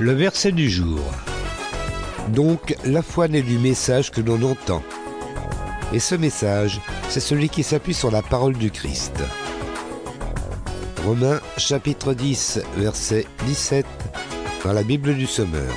Le verset du jour. Donc la foi naît du message que l'on entend. Et ce message, c'est celui qui s'appuie sur la parole du Christ. Romains chapitre 10, verset 17 dans la Bible du Sommeur.